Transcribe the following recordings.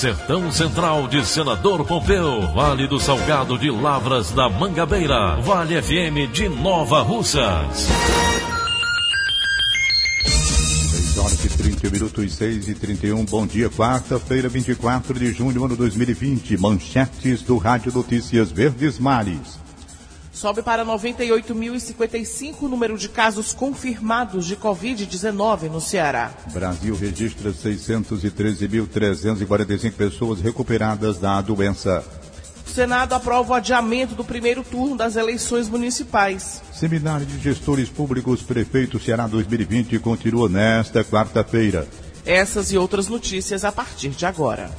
Sertão Central de Senador Pompeu, Vale do Salgado de Lavras da Mangabeira, Vale FM de Nova Russas. 6 horas e 30 minutos, 6 e 31. Bom dia, quarta-feira, 24 de junho, ano 2020. Manchetes do Rádio Notícias Verdes Mares. Sobe para 98.055 o número de casos confirmados de Covid-19 no Ceará. Brasil registra 613.345 pessoas recuperadas da doença. O Senado aprova o adiamento do primeiro turno das eleições municipais. Seminário de Gestores Públicos Prefeito Ceará 2020 continua nesta quarta-feira. Essas e outras notícias a partir de agora.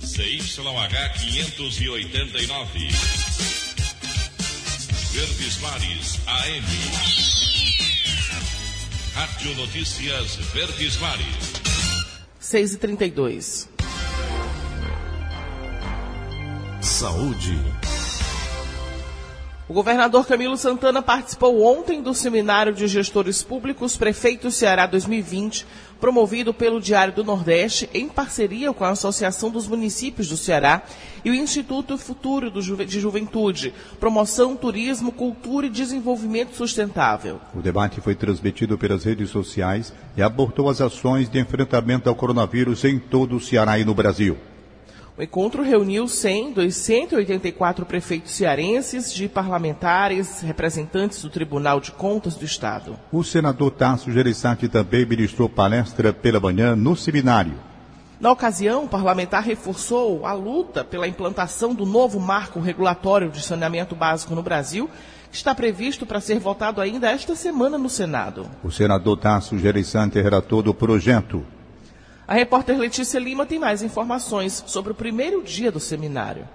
CYH 589. Verdes Mares AM. Rádio Notícias Verdes Mares. 6 e 32 Saúde. O governador Camilo Santana participou ontem do Seminário de Gestores Públicos Prefeito Ceará 2020, promovido pelo Diário do Nordeste, em parceria com a Associação dos Municípios do Ceará e o Instituto Futuro de Juventude, Promoção, Turismo, Cultura e Desenvolvimento Sustentável. O debate foi transmitido pelas redes sociais e abordou as ações de enfrentamento ao coronavírus em todo o Ceará e no Brasil. O encontro reuniu 100 dos 184 prefeitos cearenses, de parlamentares, representantes do Tribunal de Contas do Estado. O senador Tasso Gereissati também ministrou palestra pela manhã no seminário. Na ocasião, o parlamentar reforçou a luta pela implantação do novo marco regulatório de saneamento básico no Brasil, que está previsto para ser votado ainda esta semana no Senado. O senador Tasso Gereissati é relator do projeto. A repórter Letícia Lima tem mais informações sobre o primeiro dia do seminário.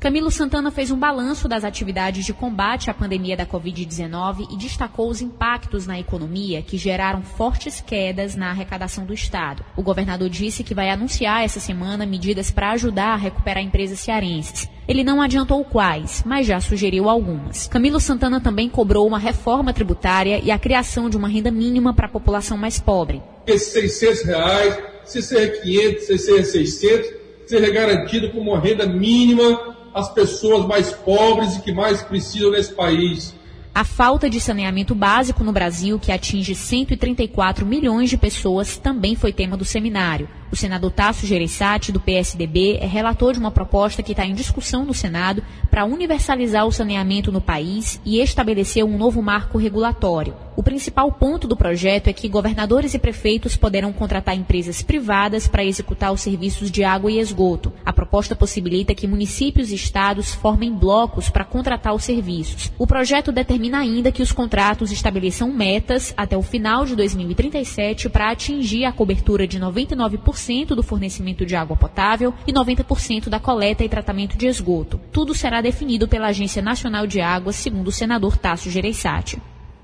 Camilo Santana fez um balanço das atividades de combate à pandemia da Covid-19 e destacou os impactos na economia que geraram fortes quedas na arrecadação do Estado. O governador disse que vai anunciar essa semana medidas para ajudar a recuperar empresas cearenses. Ele não adiantou quais, mas já sugeriu algumas. Camilo Santana também cobrou uma reforma tributária e a criação de uma renda mínima para a população mais pobre. Esses 600 reais, se ser 500, se ser 600, seja garantido como uma renda mínima às pessoas mais pobres e que mais precisam nesse país. A falta de saneamento básico no Brasil, que atinge 134 milhões de pessoas, também foi tema do seminário. O senador Tasso Gereissati, do PSDB, é relator de uma proposta que está em discussão no Senado para universalizar o saneamento no país e estabelecer um novo marco regulatório. O principal ponto do projeto é que governadores e prefeitos poderão contratar empresas privadas para executar os serviços de água e esgoto. A proposta possibilita que municípios e estados formem blocos para contratar os serviços. O projeto determina ainda que os contratos estabeleçam metas até o final de 2037 para atingir a cobertura de 99% do fornecimento de água potável e 90% da coleta e tratamento de esgoto. Tudo será definido pela Agência Nacional de Águas, segundo o senador Tasso Gereissati.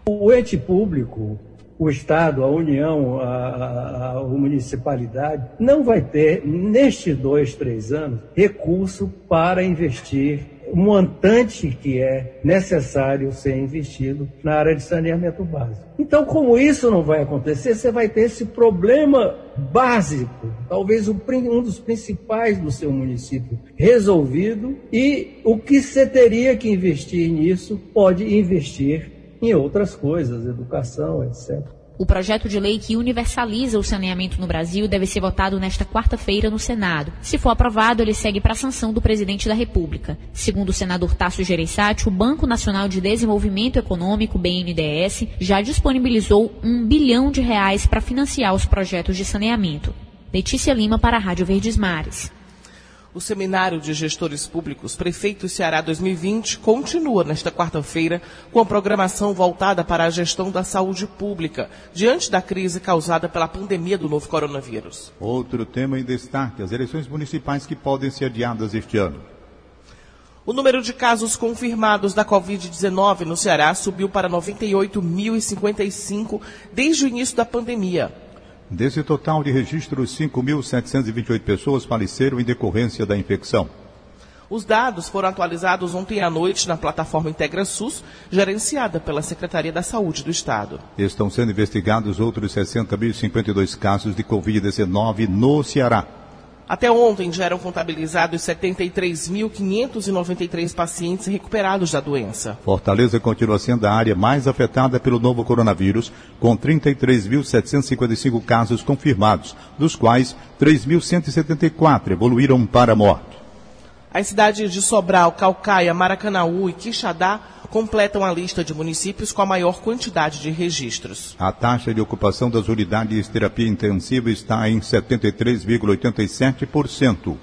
O ente público, o Estado, a União, a, a, a, municipalidade, não vai ter, nestes dois, três anos, recurso para investir montante que é necessário ser investido na área de saneamento básico. Então, como isso não vai acontecer, você vai ter esse problema básico, talvez um dos principais do seu município, resolvido, e o que você teria que investir nisso, pode investir em outras coisas, educação, etc. O projeto de lei que universaliza o saneamento no Brasil deve ser votado nesta quarta-feira no Senado. Se for aprovado, ele segue para a sanção do presidente da República. Segundo o senador Tasso Gereissati, o Banco Nacional de Desenvolvimento Econômico, BNDES, já disponibilizou um bilhão de reais para financiar os projetos de saneamento. Letícia Lima para a Rádio Verdes Mares. O Seminário de Gestores Públicos Prefeito Ceará 2020 continua nesta quarta-feira com a programação voltada para a gestão da saúde pública, diante da crise causada pela pandemia do novo coronavírus. Outro tema em destaque: as eleições municipais que podem ser adiadas este ano. O número de casos confirmados da Covid-19 no Ceará subiu para 98.055 desde o início da pandemia. Desse total de registros, 5.728 pessoas faleceram em decorrência da infecção. Os dados foram atualizados ontem à noite na plataforma IntegraSUS, gerenciada pela Secretaria da Saúde do Estado. Estão sendo investigados outros 60.052 casos de Covid-19 no Ceará. Até ontem já eram contabilizados 73.593 pacientes recuperados da doença. Fortaleza continua sendo a área mais afetada pelo novo coronavírus, com 33.755 casos confirmados, dos quais 3.174 evoluíram para a morte. As cidades de Sobral, Calcaia, Maracanaú e Quixadá completam a lista de municípios com a maior quantidade de registros. A taxa de ocupação das unidades de terapia intensiva está em 73,87%.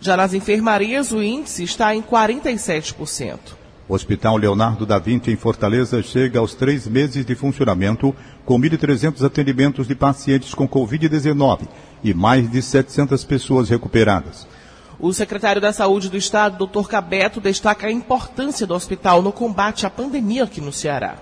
Já nas enfermarias, o índice está em 47%. O Hospital Leonardo da Vinci, em Fortaleza, chega aos três meses de funcionamento, com 1.300 atendimentos de pacientes com Covid-19 e mais de 700 pessoas recuperadas. O secretário da Saúde do Estado, Dr. Cabeto, destaca a importância do hospital no combate à pandemia aqui no Ceará.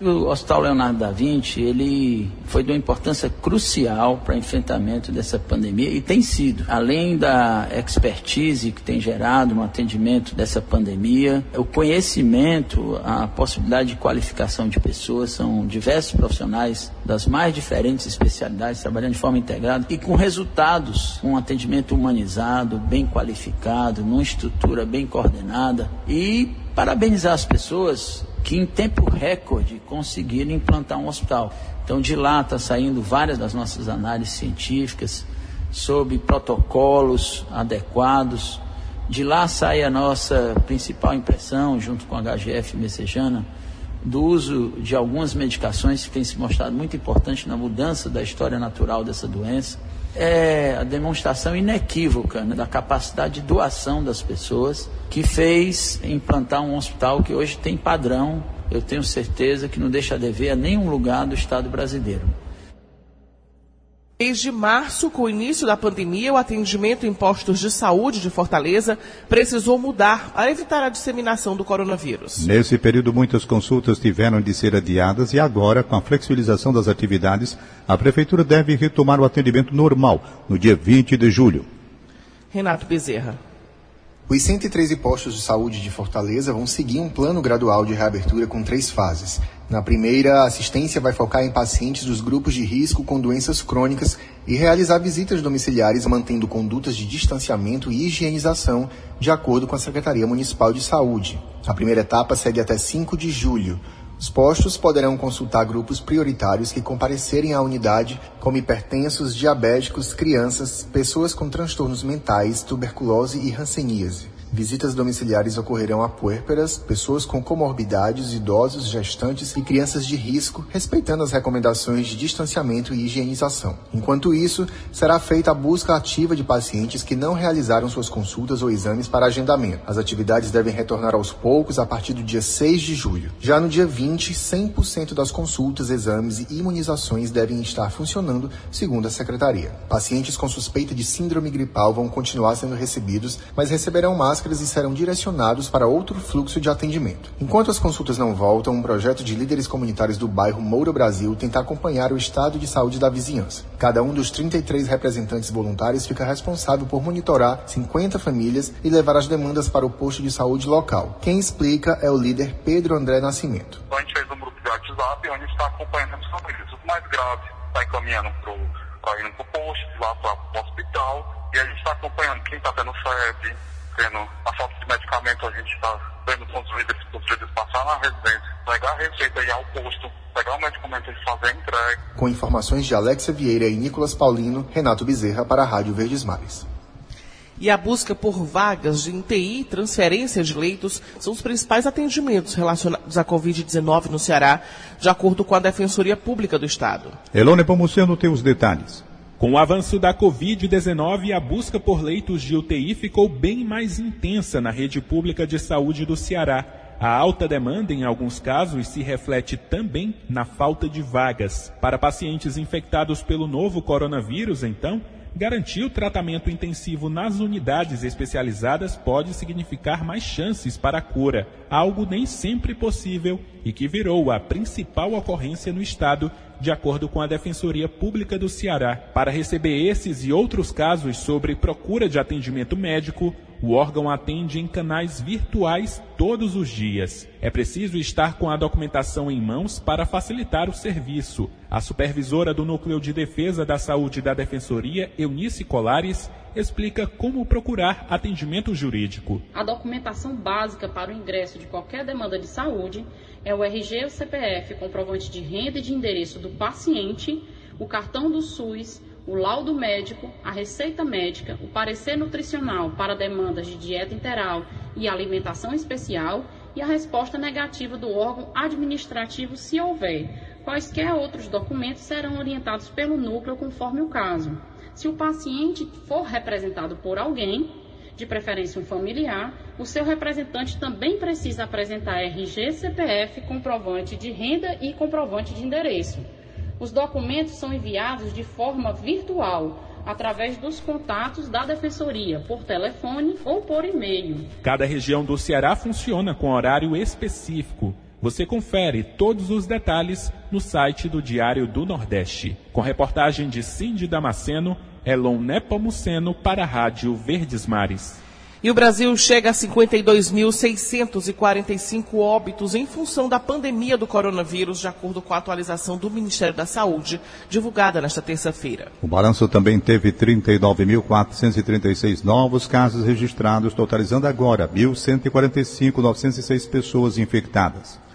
O Hospital Leonardo da Vinci, ele foi de uma importância crucial para o enfrentamento dessa pandemia e tem sido. Além da expertise que tem gerado no atendimento dessa pandemia, o conhecimento, a possibilidade de qualificação de pessoas, são diversos profissionais das mais diferentes especialidades trabalhando de forma integrada e com resultados, um atendimento humanizado, bem qualificado, numa estrutura bem coordenada e parabenizar as pessoas que em tempo recorde conseguiram implantar um hospital. Então de lá está saindo várias das nossas análises científicas sobre protocolos adequados. De lá sai a nossa principal impressão, junto com a HGF Messejana, do uso de algumas medicações que tem se mostrado muito importante na mudança da história natural dessa doença. É a demonstração inequívoca né, da capacidade de doação das pessoas que fez implantar um hospital que hoje tem padrão, eu tenho certeza que não deixa a dever a nenhum lugar do Estado brasileiro. Desde março, com o início da pandemia, o atendimento em postos de saúde de Fortaleza precisou mudar para evitar a disseminação do coronavírus. Nesse período, muitas consultas tiveram de ser adiadas e agora, com a flexibilização das atividades, a Prefeitura deve retomar o atendimento normal no dia 20 de julho. Renato Bezerra. Os 113 postos de saúde de Fortaleza vão seguir um plano gradual de reabertura com três fases. Na primeira, a assistência vai focar em pacientes dos grupos de risco com doenças crônicas e realizar visitas domiciliares mantendo condutas de distanciamento e higienização, de acordo com a Secretaria Municipal de Saúde. A primeira etapa segue até 5 de julho. Os postos poderão consultar grupos prioritários que comparecerem à unidade, como hipertensos, diabéticos, crianças, pessoas com transtornos mentais, tuberculose e hanseníase. Visitas domiciliares ocorrerão a puérperas, pessoas com comorbidades, idosos, gestantes e crianças de risco, respeitando as recomendações de distanciamento e higienização. Enquanto isso, será feita a busca ativa de pacientes que não realizaram suas consultas ou exames para agendamento. As atividades devem retornar aos poucos a partir do dia 6 de julho. Já no dia 20, 100% das consultas, exames e imunizações devem estar funcionando, segundo a secretaria. Pacientes com suspeita de síndrome gripal vão continuar sendo recebidos, mas receberão máscaras e serão direcionados para outro fluxo de atendimento. Enquanto as consultas não voltam, um projeto de líderes comunitários do bairro Moura Brasil tenta acompanhar o estado de saúde da vizinhança. Cada um dos 33 representantes voluntários fica responsável por monitorar 50 famílias e levar as demandas para o posto de saúde local. Quem explica é o líder Pedro André Nascimento. A gente fez um grupo de WhatsApp onde está acompanhando as famílias. O mais grave está encaminhando para ir para o posto, lá para o hospital, e a gente está acompanhando quem está tendo febre, tendo a falta de medicamento, a gente está vendo com os líderes, os líderes passar na residência, pegar a receita e ir ao posto, pegar o medicamento e fazer a entrega. Com informações de Alexia Vieira e Nicolas Paulino, Renato Bezerra para a Rádio Verdes Mares. E a busca por vagas de UTI e transferência de leitos são os principais atendimentos relacionados à Covid-19 no Ceará, de acordo com a Defensoria Pública do Estado. Elone Pomuceno tem os detalhes. Com o avanço da Covid-19, a busca por leitos de UTI ficou bem mais intensa na rede pública de saúde do Ceará. A alta demanda, em alguns casos, se reflete também na falta de vagas. Para pacientes infectados pelo novo coronavírus, então, Garantir o tratamento intensivo nas unidades especializadas pode significar mais chances para a cura, algo nem sempre possível e que virou a principal ocorrência no estado, de acordo com a Defensoria Pública do Ceará. Para receber esses e outros casos sobre procura de atendimento médico, o órgão atende em canais virtuais todos os dias. É preciso estar com a documentação em mãos para facilitar o serviço. A supervisora do Núcleo de Defesa da Saúde da Defensoria, Eunice Colares, explica como procurar atendimento jurídico. A documentação básica para o ingresso de qualquer demanda de saúde é o RG ou CPF, comprovante de renda e de endereço do paciente, o cartão do SUS, o laudo médico, a receita médica, o parecer nutricional para demandas de dieta interal e alimentação especial e a resposta negativa do órgão administrativo, se houver. Quaisquer outros documentos serão orientados pelo núcleo conforme o caso. Se o paciente for representado por alguém, de preferência um familiar, o seu representante também precisa apresentar RG, CPF, comprovante de renda e comprovante de endereço. Os documentos são enviados de forma virtual, através dos contatos da Defensoria, por telefone ou por e-mail. Cada região do Ceará funciona com horário específico. Você confere todos os detalhes no site do Diário do Nordeste. Com reportagem de Cindy Damasceno, Elon Nepomuceno para a Rádio Verdes Mares. E o Brasil chega a 52.645 óbitos em função da pandemia do coronavírus, de acordo com a atualização do Ministério da Saúde, divulgada nesta terça-feira. O balanço também teve 39.436 novos casos registrados, totalizando agora 1.145.906 pessoas infectadas.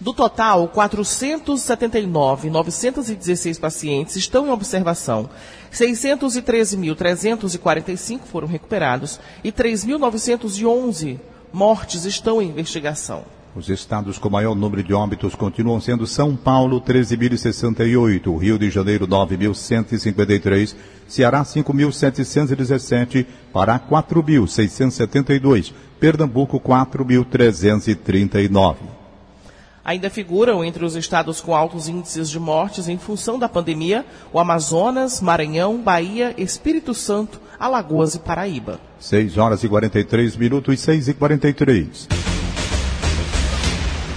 Do total, 479.916 pacientes estão em observação, 613.345 foram recuperados e 3.911 mortes estão em investigação. Os estados com maior número de óbitos continuam sendo São Paulo, 13.068, Rio de Janeiro, 9.153, Ceará, 5.717, Pará, 4.672, Pernambuco, 4.339. Ainda figuram entre os estados com altos índices de mortes em função da pandemia o Amazonas, Maranhão, Bahia, Espírito Santo, Alagoas e Paraíba. 6 horas e 43 minutos, 6 e 43.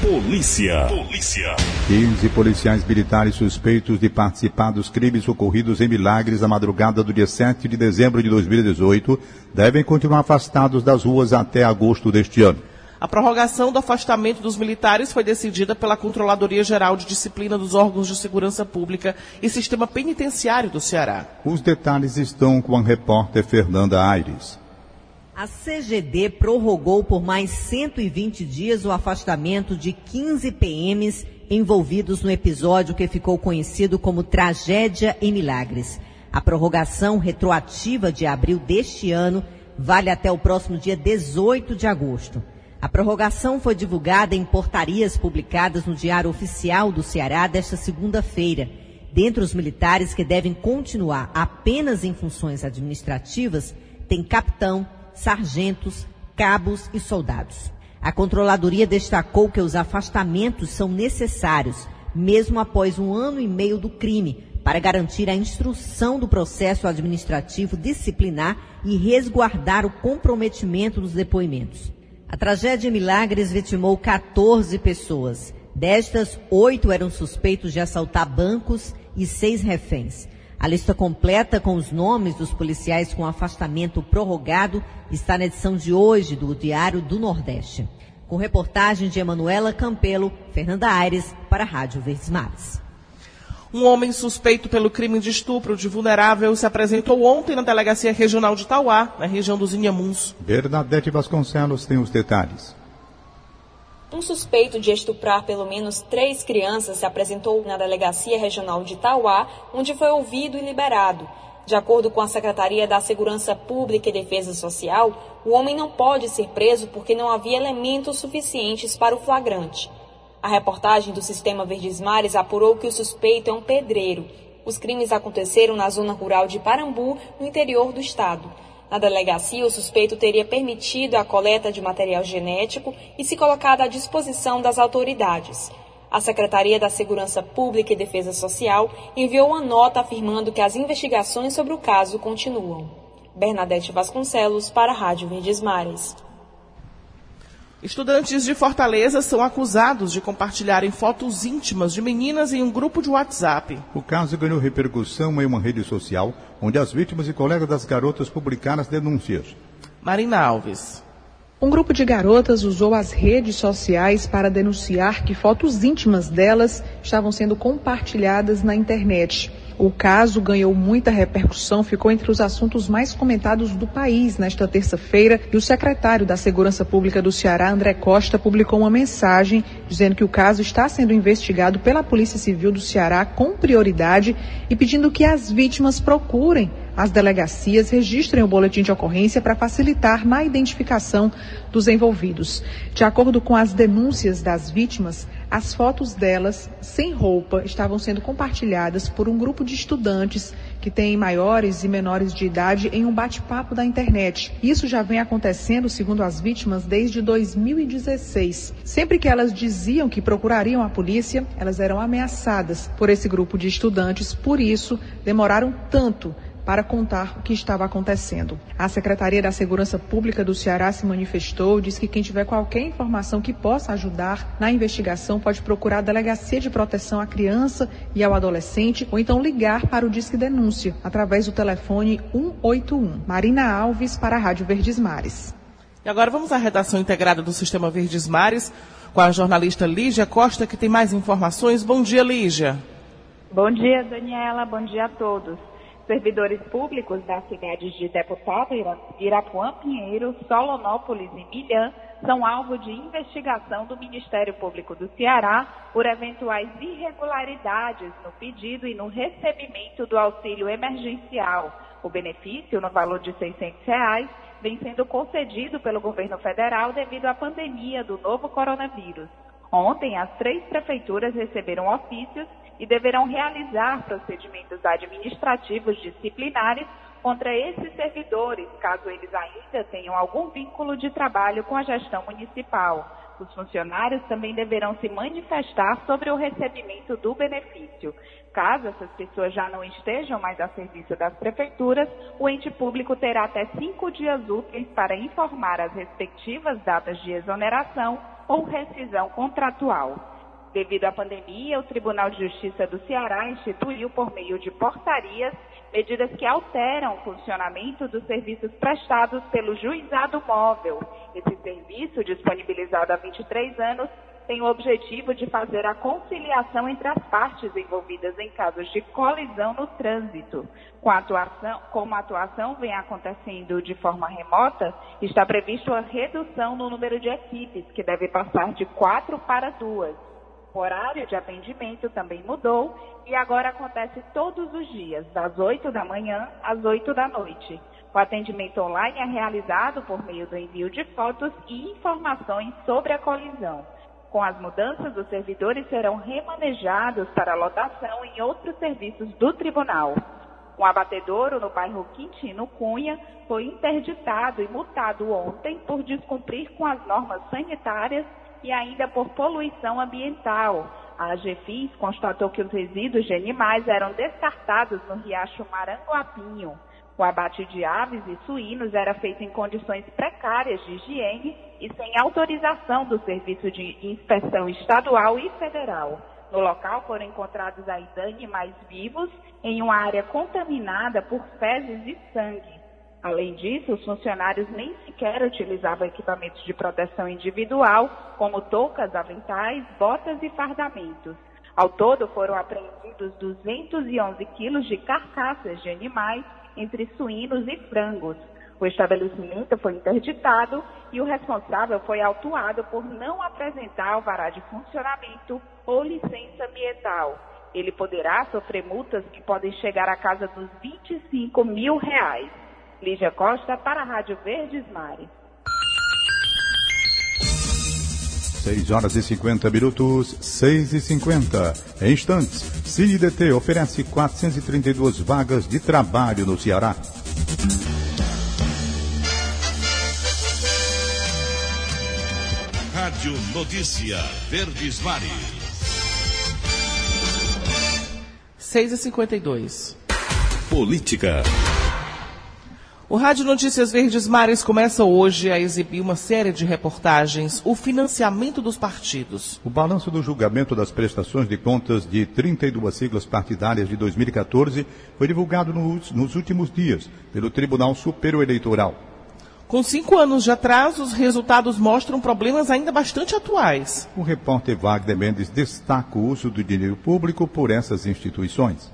Polícia. Polícia. 15 policiais militares suspeitos de participar dos crimes ocorridos em Milagres na madrugada do dia 7 de dezembro de 2018 devem continuar afastados das ruas até agosto deste ano. A prorrogação do afastamento dos militares foi decidida pela Controladoria Geral de Disciplina dos Órgãos de Segurança Pública e Sistema Penitenciário do Ceará. Os detalhes estão com a repórter Fernanda Aires. A CGD prorrogou por mais 120 dias o afastamento de 15 PMs envolvidos no episódio que ficou conhecido como Tragédia em Milagres. A prorrogação retroativa de abril deste ano vale até o próximo dia 18 de agosto. A prorrogação foi divulgada em portarias publicadas no Diário Oficial do Ceará desta segunda-feira. Dentre os militares que devem continuar apenas em funções administrativas, tem capitão, sargentos, cabos e soldados. A controladoria destacou que os afastamentos são necessários, mesmo após um ano e meio do crime, para garantir a instrução do processo administrativo disciplinar e resguardar o comprometimento dos depoimentos. A tragédia em Milagres vitimou 14 pessoas. Destas, oito eram suspeitos de assaltar bancos e seis reféns. A lista completa com os nomes dos policiais com afastamento prorrogado está na edição de hoje do Diário do Nordeste. Com reportagem de Emanuela Campelo, Fernanda Aires, para a Rádio Verdes Mares. Um homem suspeito pelo crime de estupro de vulnerável se apresentou ontem na Delegacia Regional de Tauá, na região dos Inhamuns. Bernadette Vasconcelos tem os detalhes. Um suspeito de estuprar pelo menos três crianças se apresentou na Delegacia Regional de Tauá, onde foi ouvido e liberado. De acordo com a Secretaria da Segurança Pública e Defesa Social, o homem não pode ser preso porque não havia elementos suficientes para o flagrante. A reportagem do Sistema Verdes Mares apurou que o suspeito é um pedreiro. Os crimes aconteceram na zona rural de Parambu, no interior do estado. Na delegacia, o suspeito teria permitido a coleta de material genético e se colocado à disposição das autoridades. A Secretaria da Segurança Pública e Defesa Social enviou uma nota afirmando que as investigações sobre o caso continuam. Bernadette Vasconcelos, para a Rádio Verdes Mares. Estudantes de Fortaleza são acusados de compartilharem fotos íntimas de meninas em um grupo de WhatsApp. O caso ganhou repercussão em uma rede social, onde as vítimas e colegas das garotas publicaram as denúncias. Marina Alves. Um grupo de garotas usou as redes sociais para denunciar que fotos íntimas delas estavam sendo compartilhadas na internet. O caso ganhou muita repercussão, ficou entre os assuntos mais comentados do país nesta terça-feira e o secretário da Segurança Pública do Ceará, André Costa, publicou uma mensagem dizendo que o caso está sendo investigado pela Polícia Civil do Ceará com prioridade e pedindo que as vítimas procurem as delegacias registrem o boletim de ocorrência para facilitar na identificação dos envolvidos. De acordo com as denúncias das vítimas, as fotos delas, sem roupa, estavam sendo compartilhadas por um grupo de estudantes que têm maiores e menores de idade em um bate-papo da internet. Isso já vem acontecendo, segundo as vítimas, desde 2016. Sempre que elas diziam que procurariam a polícia, elas eram ameaçadas por esse grupo de estudantes, por isso demoraram tanto para contar o que estava acontecendo. A Secretaria da Segurança Pública do Ceará se manifestou, diz que quem tiver qualquer informação que possa ajudar na investigação pode procurar a Delegacia de Proteção à Criança e ao Adolescente ou então ligar para o Disque Denúncia através do telefone 181. Marina Alves para a Rádio Verdes Mares. E agora vamos à redação integrada do Sistema Verdes Mares com a jornalista Lígia Costa, que tem mais informações. Bom dia, Lígia. Bom dia, Daniela. Bom dia a todos. Servidores públicos das cidades de Deputado, Irapuã, Pinheiro, Solonópolis e Milhã são alvo de investigação do Ministério Público do Ceará por eventuais irregularidades no pedido e no recebimento do auxílio emergencial. O benefício, no valor de 600 reais, vem sendo concedido pelo governo federal devido à pandemia do novo coronavírus. Ontem, as três prefeituras receberam ofícios e deverão realizar procedimentos administrativos disciplinares contra esses servidores, caso eles ainda tenham algum vínculo de trabalho com a gestão municipal. Os funcionários também deverão se manifestar sobre o recebimento do benefício. Caso essas pessoas já não estejam mais a serviço das prefeituras, o ente público terá até cinco dias úteis para informar as respectivas datas de exoneração ou rescisão contratual. Devido à pandemia, o Tribunal de Justiça do Ceará instituiu, por meio de portarias, medidas que alteram o funcionamento dos serviços prestados pelo juizado móvel. Esse serviço, disponibilizado há 23 anos, tem o objetivo de fazer a conciliação entre as partes envolvidas em casos de colisão no trânsito. Com a atuação, como a atuação vem acontecendo de forma remota, está previsto a redução no número de equipes, que deve passar de quatro para duas. O horário de atendimento também mudou e agora acontece todos os dias, das 8 da manhã às 8 da noite. O atendimento online é realizado por meio do envio de fotos e informações sobre a colisão. Com as mudanças, os servidores serão remanejados para lotação em outros serviços do tribunal. Um abatedouro no bairro Quintino Cunha foi interditado e multado ontem por descumprir com as normas sanitárias e ainda por poluição ambiental. A AGFIS constatou que os resíduos de animais eram descartados no riacho Maranguapinho. O abate de aves e suínos era feito em condições precárias de higiene e sem autorização do Serviço de Inspeção Estadual e Federal. No local foram encontrados ainda animais vivos em uma área contaminada por fezes e sangue. Além disso, os funcionários nem sequer utilizavam equipamentos de proteção individual, como toucas, aventais, botas e fardamentos. Ao todo, foram apreendidos 211 quilos de carcaças de animais, entre suínos e frangos. O estabelecimento foi interditado e o responsável foi autuado por não apresentar alvará de funcionamento ou licença ambiental. Ele poderá sofrer multas que podem chegar à casa dos 25 mil reais. Lígia Costa para a Rádio Verdes Mares. 6 horas e 50 minutos, 6 e 50. Em instantes, CineDT oferece 432 vagas de trabalho no Ceará. Rádio Notícia Verdes Mares. 6 e 52. Política. O Rádio Notícias Verdes Mares começa hoje a exibir uma série de reportagens, o financiamento dos partidos. O balanço do julgamento das prestações de contas de 32 siglas partidárias de 2014 foi divulgado nos, nos últimos dias pelo Tribunal Superior Eleitoral. Com cinco anos de atraso, os resultados mostram problemas ainda bastante atuais. O repórter Wagner Mendes destaca o uso do dinheiro público por essas instituições.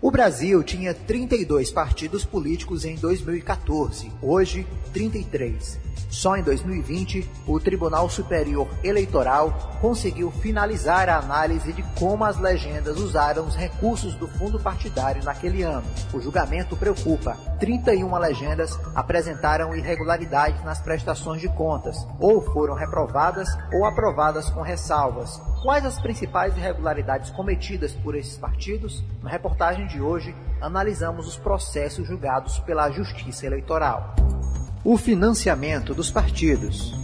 O Brasil tinha 32 partidos políticos em 2014, hoje 33. Só em 2020, o Tribunal Superior Eleitoral conseguiu finalizar a análise de como as legendas usaram os recursos do fundo partidário naquele ano. O julgamento preocupa. 31 legendas apresentaram irregularidades nas prestações de contas, ou foram reprovadas ou aprovadas com ressalvas. Quais as principais irregularidades cometidas por esses partidos? Na reportagem de hoje, analisamos os processos julgados pela Justiça Eleitoral. O financiamento dos partidos.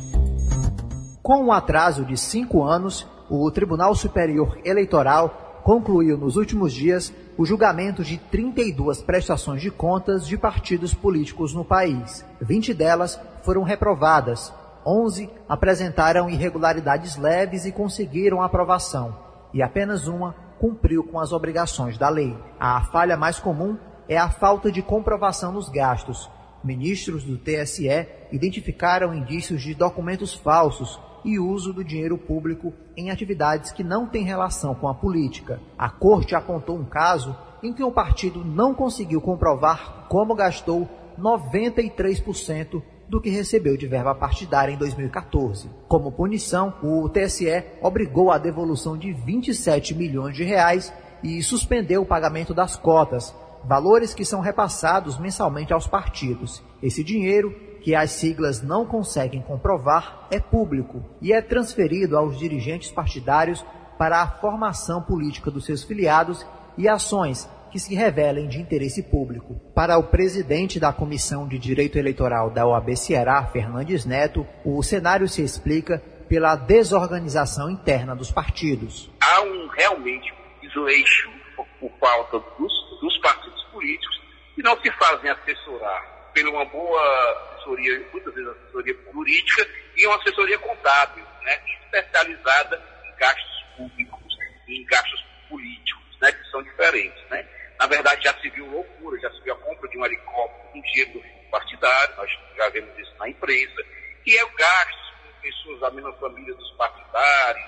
Com um atraso de cinco anos, o Tribunal Superior Eleitoral concluiu nos últimos dias o julgamento de 32 prestações de contas de partidos políticos no país. 20 delas foram reprovadas, 11 apresentaram irregularidades leves e conseguiram aprovação, e apenas uma cumpriu com as obrigações da lei. A falha mais comum é a falta de comprovação nos gastos. Ministros do TSE identificaram indícios de documentos falsos e uso do dinheiro público em atividades que não têm relação com a política. A corte apontou um caso em que o partido não conseguiu comprovar como gastou 93% do que recebeu de verba partidária em 2014. Como punição, o TSE obrigou a devolução de 27 milhões de reais e suspendeu o pagamento das cotas, valores que são repassados mensalmente aos partidos. Esse dinheiro, que as siglas não conseguem comprovar, é público e é transferido aos dirigentes partidários para a formação política dos seus filiados e ações que se revelem de interesse público. Para o presidente da Comissão de Direito Eleitoral da OAB Ceará, Fernandes Neto, o cenário se explica pela desorganização interna dos partidos. Há um realmente desleixo por, falta dos, dos partidos políticos que não se fazem assessorar por uma boa assessoria, muitas vezes assessoria política e uma assessoria contábil, né, especializada em gastos públicos e em gastos políticos, né, que são diferentes, né. Na verdade, já se viu loucura, já se viu a compra de um helicóptero com dinheiro partidário, nós já vemos isso na imprensa, e é o gasto com pessoas da mesma família dos partidários,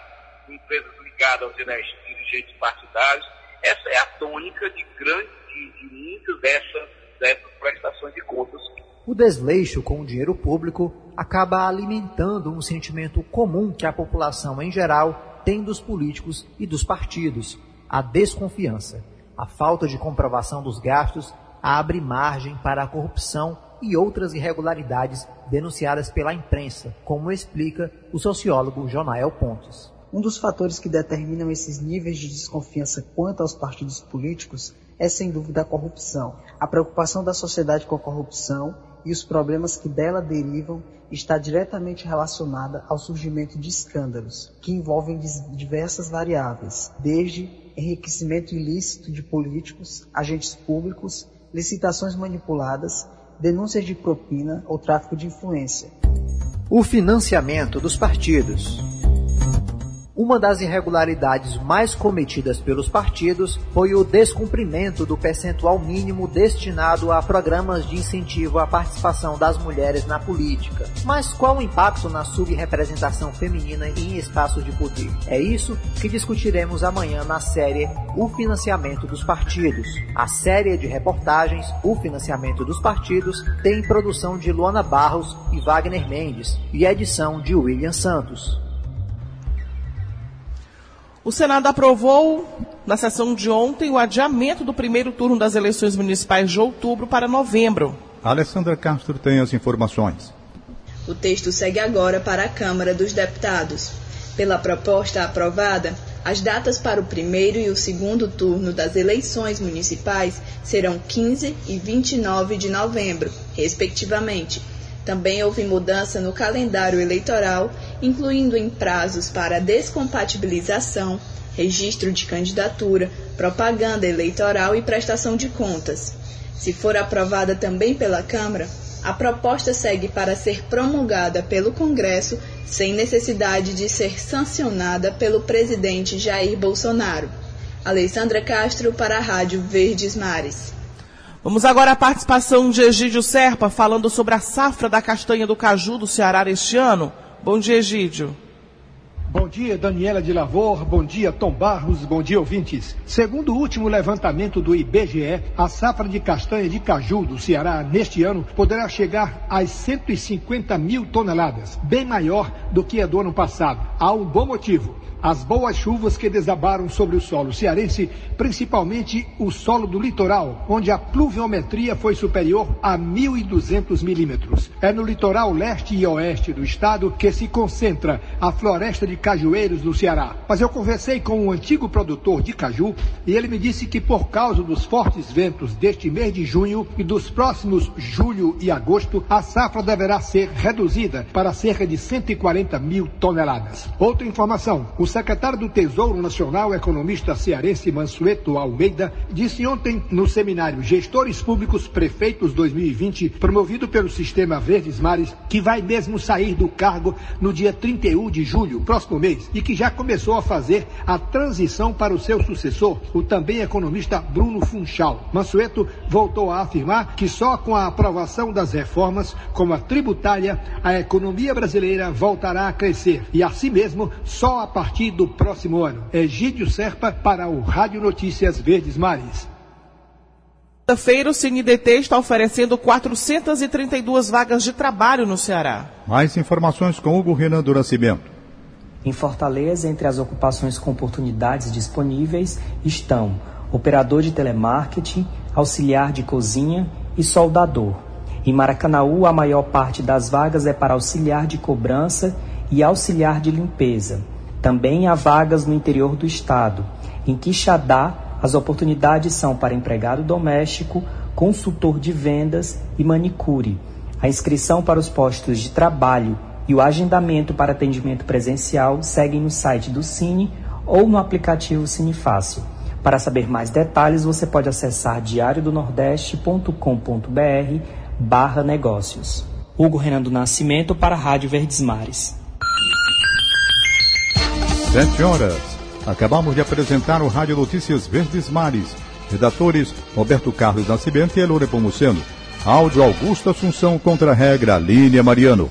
empresas ligadas aos dirigentes partidários. Essa é a tônica de grande, de, de muitas dessas, dessas prestações de contas. O desleixo com o dinheiro público acaba alimentando um sentimento comum que a população em geral tem dos políticos e dos partidos, a desconfiança. A falta de comprovação dos gastos abre margem para a corrupção e outras irregularidades denunciadas pela imprensa, como explica o sociólogo Jonael Pontes. Um dos fatores que determinam esses níveis de desconfiança quanto aos partidos políticos é sem dúvida a corrupção. A preocupação da sociedade com a corrupção e os problemas que dela derivam está diretamente relacionada ao surgimento de escândalos, que envolvem diversas variáveis, desde enriquecimento ilícito de políticos, agentes públicos, licitações manipuladas, denúncias de propina ou tráfico de influência. O financiamento dos partidos. Uma das irregularidades mais cometidas pelos partidos foi o descumprimento do percentual mínimo destinado a programas de incentivo à participação das mulheres na política. Mas qual o impacto na subrepresentação feminina em espaços de poder? É isso que discutiremos amanhã na série O Financiamento dos Partidos. A série de reportagens O Financiamento dos Partidos tem produção de Luana Barros e Wagner Mendes e edição de William Santos. O Senado aprovou, na sessão de ontem, o adiamento do primeiro turno das eleições municipais de outubro para novembro. A Alessandra Castro tem as informações. O texto segue agora para a Câmara dos Deputados. Pela proposta aprovada, as datas para o primeiro e o segundo turno das eleições municipais serão 15 e 29 de novembro, respectivamente. Também houve mudança no calendário eleitoral, incluindo em prazos para descompatibilização, registro de candidatura, propaganda eleitoral e prestação de contas. Se for aprovada também pela Câmara, a proposta segue para ser promulgada pelo Congresso sem necessidade de ser sancionada pelo presidente Jair Bolsonaro. Alessandra Castro para a Rádio Verdes Mares. Vamos agora à participação de Egídio Serpa falando sobre a safra da castanha do caju do Ceará este ano. Bom dia, Egídio. Bom dia, Daniela de Lavor. Bom dia, Tom Barros. Bom dia, ouvintes. Segundo o último levantamento do IBGE, a safra de castanha de caju do Ceará neste ano poderá chegar às 150 mil toneladas, bem maior do que a do ano passado. Há um bom motivo as boas chuvas que desabaram sobre o solo cearense, principalmente o solo do litoral, onde a pluviometria foi superior a 1.200 milímetros. É no litoral leste e oeste do estado que se concentra a floresta de cajueiros no Ceará. Mas eu conversei com um antigo produtor de caju e ele me disse que por causa dos fortes ventos deste mês de junho e dos próximos julho e agosto, a safra deverá ser reduzida para cerca de 140 mil toneladas. Outra informação, o secretário do Tesouro Nacional, economista cearense Mansueto Almeida, disse ontem no seminário Gestores Públicos Prefeitos 2020, promovido pelo Sistema Verdes Mares, que vai mesmo sair do cargo no dia 31 de julho, próximo mês, e que já começou a fazer a transição para o seu sucessor, o também economista Bruno Funchal. Mansueto voltou a afirmar que só com a aprovação das reformas, como a tributária, a economia brasileira voltará a crescer e, assim mesmo, só a partir do próximo ano. Egídio Serpa para o Rádio Notícias Verdes Mares. Quinta-feira, o CineDT está oferecendo 432 vagas de trabalho no Ceará. Mais informações com Hugo Renan do Nascimento. Em Fortaleza, entre as ocupações com oportunidades disponíveis estão operador de telemarketing, auxiliar de cozinha e soldador. Em Maracanaú, a maior parte das vagas é para auxiliar de cobrança e auxiliar de limpeza. Também há vagas no interior do estado. Em Quixadá, as oportunidades são para empregado doméstico, consultor de vendas e manicure. A inscrição para os postos de trabalho e o agendamento para atendimento presencial seguem no site do Cine ou no aplicativo Cine Fácil. Para saber mais detalhes, você pode acessar diariodonordeste.com.br barra negócios. Hugo Renan do Nascimento para a Rádio Verdes Mares. Sete horas. Acabamos de apresentar o Rádio Notícias Verdes Mares. Redatores Roberto Carlos Nascimento e Elore Pomuceno. Áudio Augusto Assunção contra a regra Línia Mariano.